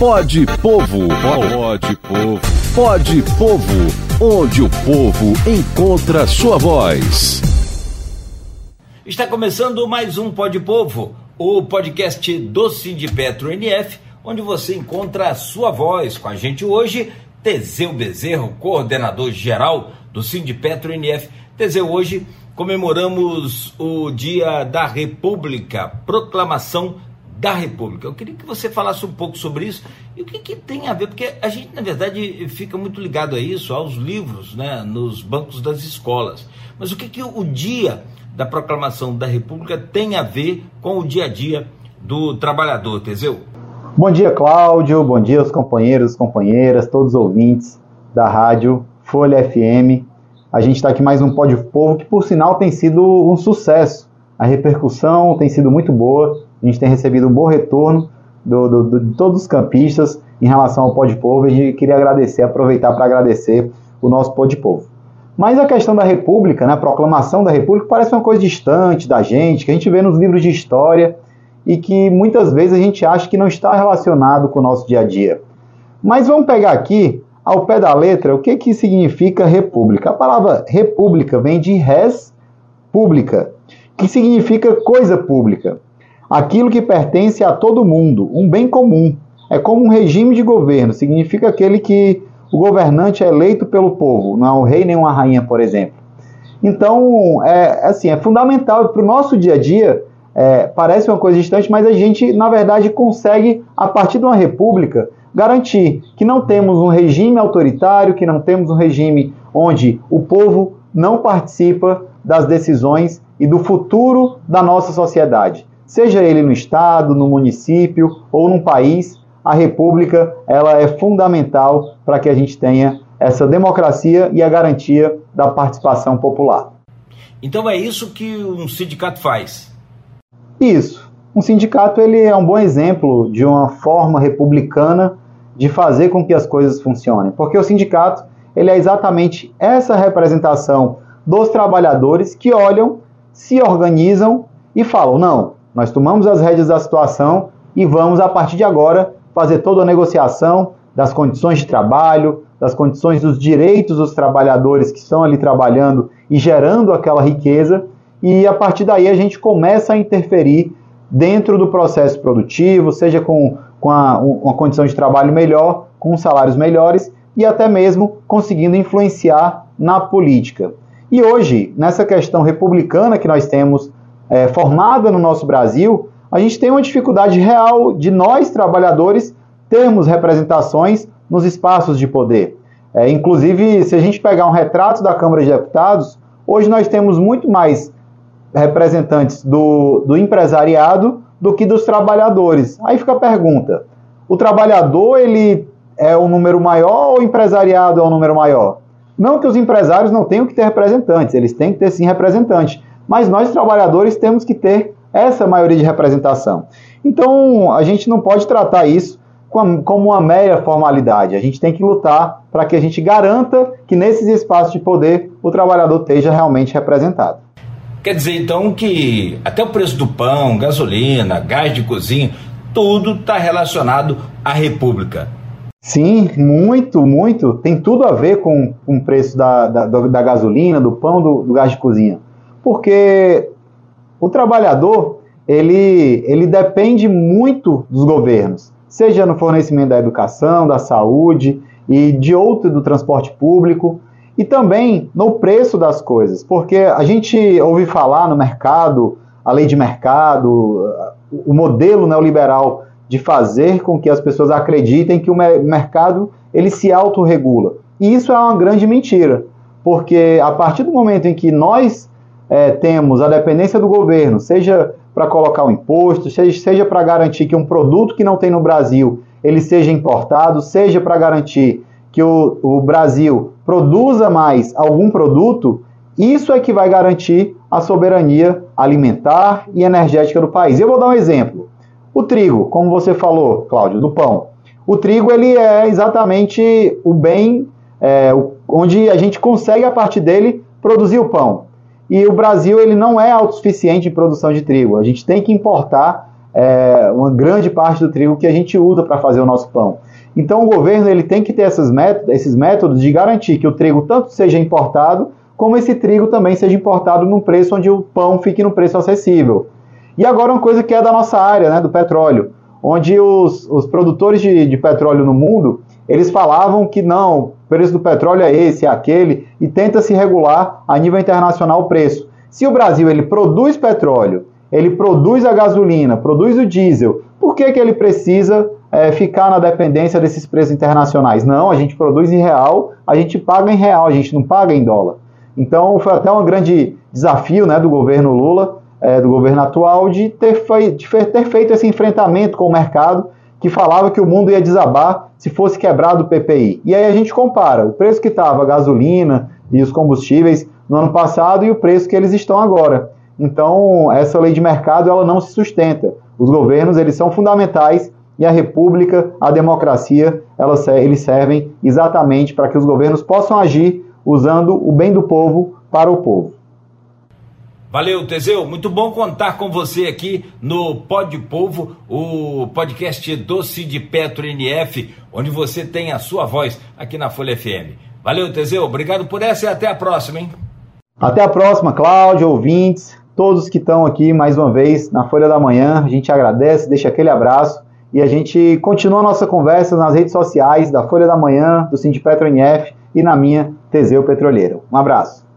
Pode Povo. Pode Povo. Pode Povo. Onde o povo encontra sua voz. Está começando mais um Pode Povo, o podcast do Sindipetro NF, onde você encontra a sua voz. Com a gente hoje, Teseu Bezerro, coordenador geral do Sindipetro NF. Teseu, hoje comemoramos o Dia da República, proclamação da República. Eu queria que você falasse um pouco sobre isso e o que, que, tem a ver, porque a gente, na verdade, fica muito ligado a isso, aos livros, né, nos bancos das escolas. Mas o que, que o dia da proclamação da República tem a ver com o dia a dia do trabalhador, Teseu? Bom dia, Cláudio. Bom dia aos companheiros, companheiras, todos os ouvintes da rádio Folha FM. A gente está aqui mais um Pódio Povo que, por sinal, tem sido um sucesso. A repercussão tem sido muito boa a gente tem recebido um bom retorno do, do, do, de todos os campistas em relação ao Pó de Povo e queria agradecer, aproveitar para agradecer o nosso Pó de Povo. Mas a questão da República, né, a proclamação da República, parece uma coisa distante da gente, que a gente vê nos livros de história e que muitas vezes a gente acha que não está relacionado com o nosso dia a dia. Mas vamos pegar aqui, ao pé da letra, o que, que significa república. A palavra república vem de res pública, que significa coisa pública aquilo que pertence a todo mundo, um bem comum. É como um regime de governo, significa aquele que o governante é eleito pelo povo, não é um rei nem uma rainha, por exemplo. Então, é assim, é fundamental para o nosso dia a dia. É, parece uma coisa distante, mas a gente, na verdade, consegue, a partir de uma república, garantir que não temos um regime autoritário, que não temos um regime onde o povo não participa das decisões e do futuro da nossa sociedade seja ele no estado, no município ou num país, a república ela é fundamental para que a gente tenha essa democracia e a garantia da participação popular. Então é isso que um sindicato faz. Isso. Um sindicato ele é um bom exemplo de uma forma republicana de fazer com que as coisas funcionem, porque o sindicato ele é exatamente essa representação dos trabalhadores que olham, se organizam e falam: não, nós tomamos as rédeas da situação e vamos, a partir de agora, fazer toda a negociação das condições de trabalho, das condições dos direitos dos trabalhadores que estão ali trabalhando e gerando aquela riqueza, e a partir daí a gente começa a interferir dentro do processo produtivo, seja com, com a, uma condição de trabalho melhor, com salários melhores e até mesmo conseguindo influenciar na política. E hoje, nessa questão republicana que nós temos é, formada no nosso Brasil, a gente tem uma dificuldade real de nós, trabalhadores, termos representações nos espaços de poder. É, inclusive, se a gente pegar um retrato da Câmara de Deputados, hoje nós temos muito mais representantes do, do empresariado do que dos trabalhadores. Aí fica a pergunta: o trabalhador ele é o número maior ou o empresariado é o número maior? Não que os empresários não tenham que ter representantes, eles têm que ter sim representantes mas nós trabalhadores temos que ter essa maioria de representação. Então, a gente não pode tratar isso como uma mera formalidade. A gente tem que lutar para que a gente garanta que nesses espaços de poder o trabalhador esteja realmente representado. Quer dizer, então, que até o preço do pão, gasolina, gás de cozinha, tudo está relacionado à República. Sim, muito, muito. Tem tudo a ver com, com o preço da, da, da gasolina, do pão, do, do gás de cozinha porque o trabalhador ele, ele depende muito dos governos, seja no fornecimento da educação, da saúde e de outro do transporte público e também no preço das coisas, porque a gente ouve falar no mercado, a lei de mercado, o modelo neoliberal de fazer com que as pessoas acreditem que o mercado ele se autorregula. E isso é uma grande mentira, porque a partir do momento em que nós é, temos a dependência do governo, seja para colocar o imposto, seja, seja para garantir que um produto que não tem no Brasil ele seja importado, seja para garantir que o, o Brasil produza mais algum produto, isso é que vai garantir a soberania alimentar e energética do país. Eu vou dar um exemplo. O trigo, como você falou, Cláudio, do pão. O trigo ele é exatamente o bem é, onde a gente consegue a partir dele produzir o pão. E o Brasil ele não é autossuficiente em produção de trigo. A gente tem que importar é, uma grande parte do trigo que a gente usa para fazer o nosso pão. Então o governo ele tem que ter esses métodos, esses métodos de garantir que o trigo tanto seja importado, como esse trigo também seja importado num preço onde o pão fique no preço acessível. E agora uma coisa que é da nossa área, né, do petróleo, onde os, os produtores de, de petróleo no mundo, eles falavam que não, o preço do petróleo é esse, é aquele, e tenta se regular a nível internacional o preço. Se o Brasil ele produz petróleo, ele produz a gasolina, produz o diesel, por que, que ele precisa é, ficar na dependência desses preços internacionais? Não, a gente produz em real, a gente paga em real, a gente não paga em dólar. Então foi até um grande desafio né, do governo Lula, é, do governo atual, de ter, fei de ter feito esse enfrentamento com o mercado que falava que o mundo ia desabar se fosse quebrado o PPI. E aí a gente compara o preço que estava a gasolina e os combustíveis no ano passado e o preço que eles estão agora. Então, essa lei de mercado ela não se sustenta. Os governos eles são fundamentais e a república, a democracia, eles servem exatamente para que os governos possam agir usando o bem do povo para o povo. Valeu, Teseu. Muito bom contar com você aqui no Pod Povo, o podcast Doce de Petro NF, onde você tem a sua voz aqui na Folha FM. Valeu, Teseu. Obrigado por essa e até a próxima, hein? Até a próxima, Cláudio, ouvintes todos que estão aqui mais uma vez na Folha da Manhã. A gente agradece, deixa aquele abraço e a gente continua a nossa conversa nas redes sociais da Folha da Manhã, do Sindipetro NF e na minha Teseu Petroleiro. Um abraço.